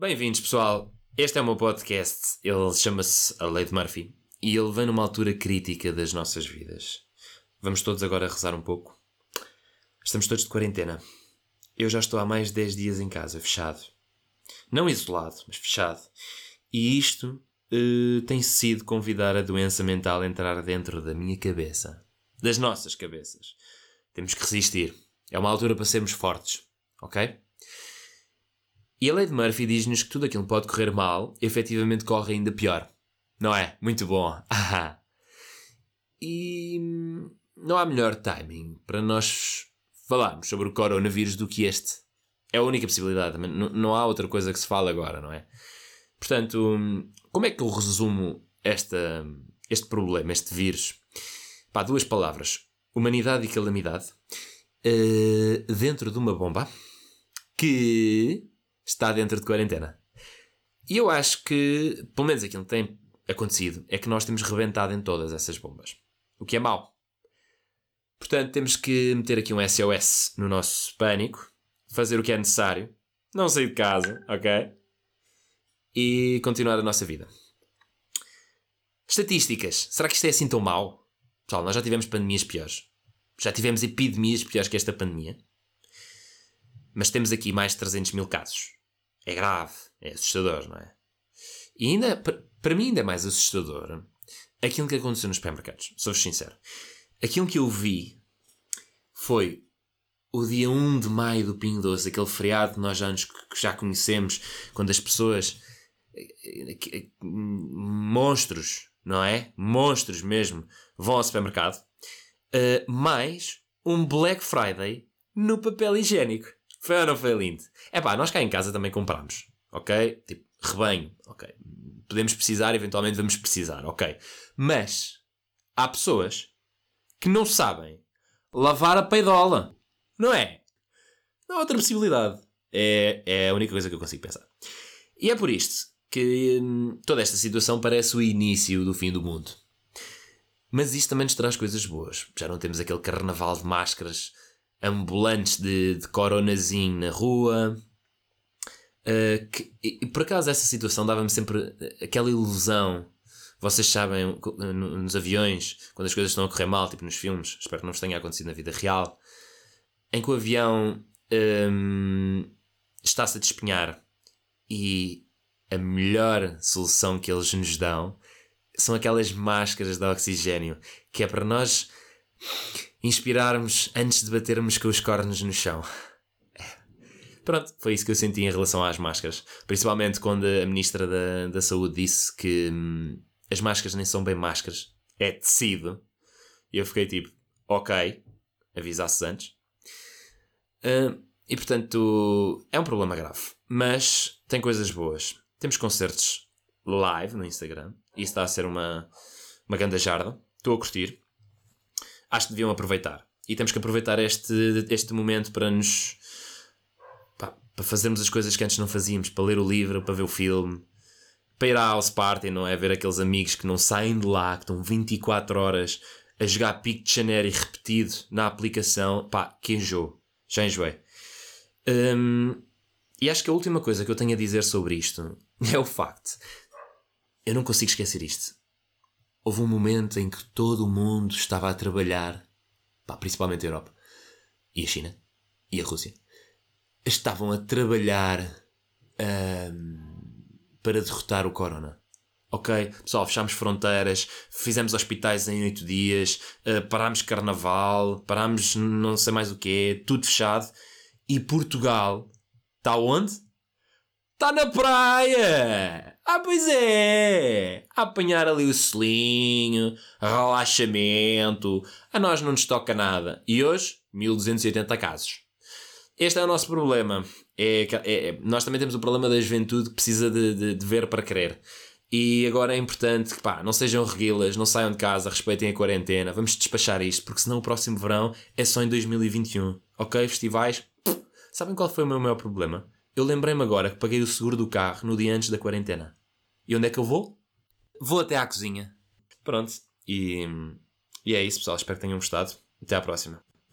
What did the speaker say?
Bem-vindos, pessoal. Este é o meu podcast. Ele chama-se A Lei de Murphy e ele vem numa altura crítica das nossas vidas. Vamos todos agora rezar um pouco. Estamos todos de quarentena. Eu já estou há mais de 10 dias em casa, fechado. Não isolado, mas fechado. E isto uh, tem sido convidar a doença mental a entrar dentro da minha cabeça. Das nossas cabeças. Temos que resistir. É uma altura para sermos fortes. Ok? E a lei de Murphy diz-nos que tudo aquilo que pode correr mal, efetivamente corre ainda pior. Não é? Muito bom. e não há melhor timing para nós falarmos sobre o coronavírus do que este. É a única possibilidade. Não, há outra coisa que se fale agora, não é? Portanto, como é que eu resumo esta, este problema, este vírus? Pá, duas palavras. Humanidade e calamidade. Uh, dentro de uma bomba que está dentro de quarentena. E eu acho que, pelo menos aquilo que tem acontecido, é que nós temos rebentado em todas essas bombas. O que é mau. Portanto, temos que meter aqui um SOS no nosso pânico, fazer o que é necessário, não sair de casa, ok? E continuar a nossa vida. Estatísticas. Será que isto é assim tão mau? Pessoal, nós já tivemos pandemias piores. Já tivemos epidemias piores que esta pandemia. Mas temos aqui mais de 300 mil casos é grave, é assustador, não é? E ainda, para mim, ainda é mais assustador aquilo que aconteceu nos supermercados. Sou-vos sincero. Aquilo que eu vi foi o dia 1 de maio do Pingo Doce, aquele feriado que nós já, nos, que já conhecemos, quando as pessoas. Eh, eh, monstros, não é? Monstros mesmo, vão ao supermercado. Uh, mais um Black Friday no papel higiênico. Foi ou não foi lindo? É pá, nós cá em casa também compramos, ok? Tipo, rebanho, ok. Podemos precisar, eventualmente vamos precisar, ok. Mas há pessoas que não sabem lavar a peidola, não é? Não há outra possibilidade. É, é a única coisa que eu consigo pensar. E é por isto que hum, toda esta situação parece o início do fim do mundo. Mas isto também nos traz coisas boas. Já não temos aquele carnaval de máscaras ambulantes de, de coronazinho na rua. Uh, que, e, por acaso essa situação dava-me sempre aquela ilusão. Vocês sabem, nos aviões, quando as coisas estão a correr mal, tipo nos filmes, espero que não vos tenha acontecido na vida real, em que o avião um, está-se a despenhar e a melhor solução que eles nos dão são aquelas máscaras de oxigênio, que é para nós inspirarmos antes de batermos com os cornos no chão. Pronto, foi isso que eu senti em relação às máscaras. Principalmente quando a Ministra da, da Saúde disse que hum, as máscaras nem são bem máscaras, é tecido. E eu fiquei tipo, ok, avisasse antes. Uh, e portanto, é um problema grave. Mas tem coisas boas. Temos concertos live no Instagram. Isso está a ser uma, uma grande jarda. Estou a curtir acho que deviam aproveitar. E temos que aproveitar este, este momento para nos. Para fazermos as coisas que antes não fazíamos, para ler o livro, para ver o filme, para ir à house party, não é? Ver aqueles amigos que não saem de lá, que estão 24 horas a jogar Pictionary repetido na aplicação. Pá, que enjoo. Já enjoei. Um, e acho que a última coisa que eu tenho a dizer sobre isto é o facto. Eu não consigo esquecer isto houve um momento em que todo o mundo estava a trabalhar, pá, principalmente a Europa e a China e a Rússia, estavam a trabalhar para derrotar o Corona. Ok, pessoal, fechámos fronteiras, fizemos hospitais em oito dias, uh, parámos carnaval, parámos não sei mais o que, tudo fechado. E Portugal está onde? Está na praia! Ah, pois é! A apanhar ali o selinho, relaxamento. A nós não nos toca nada. E hoje, 1280 casos. Este é o nosso problema. É, é, é, nós também temos o problema da juventude que precisa de, de, de, ver para crer. E agora é importante que pá, não sejam reguilas, não saiam de casa, respeitem a quarentena. Vamos despachar isto, porque senão o próximo verão é só em 2021. Ok? Festivais. Sabem qual foi o meu maior problema? Eu lembrei-me agora que paguei o seguro do carro no dia antes da quarentena. E onde é que eu vou? Vou até à cozinha. Pronto. E, e é isso, pessoal. Espero que tenham gostado. Até à próxima.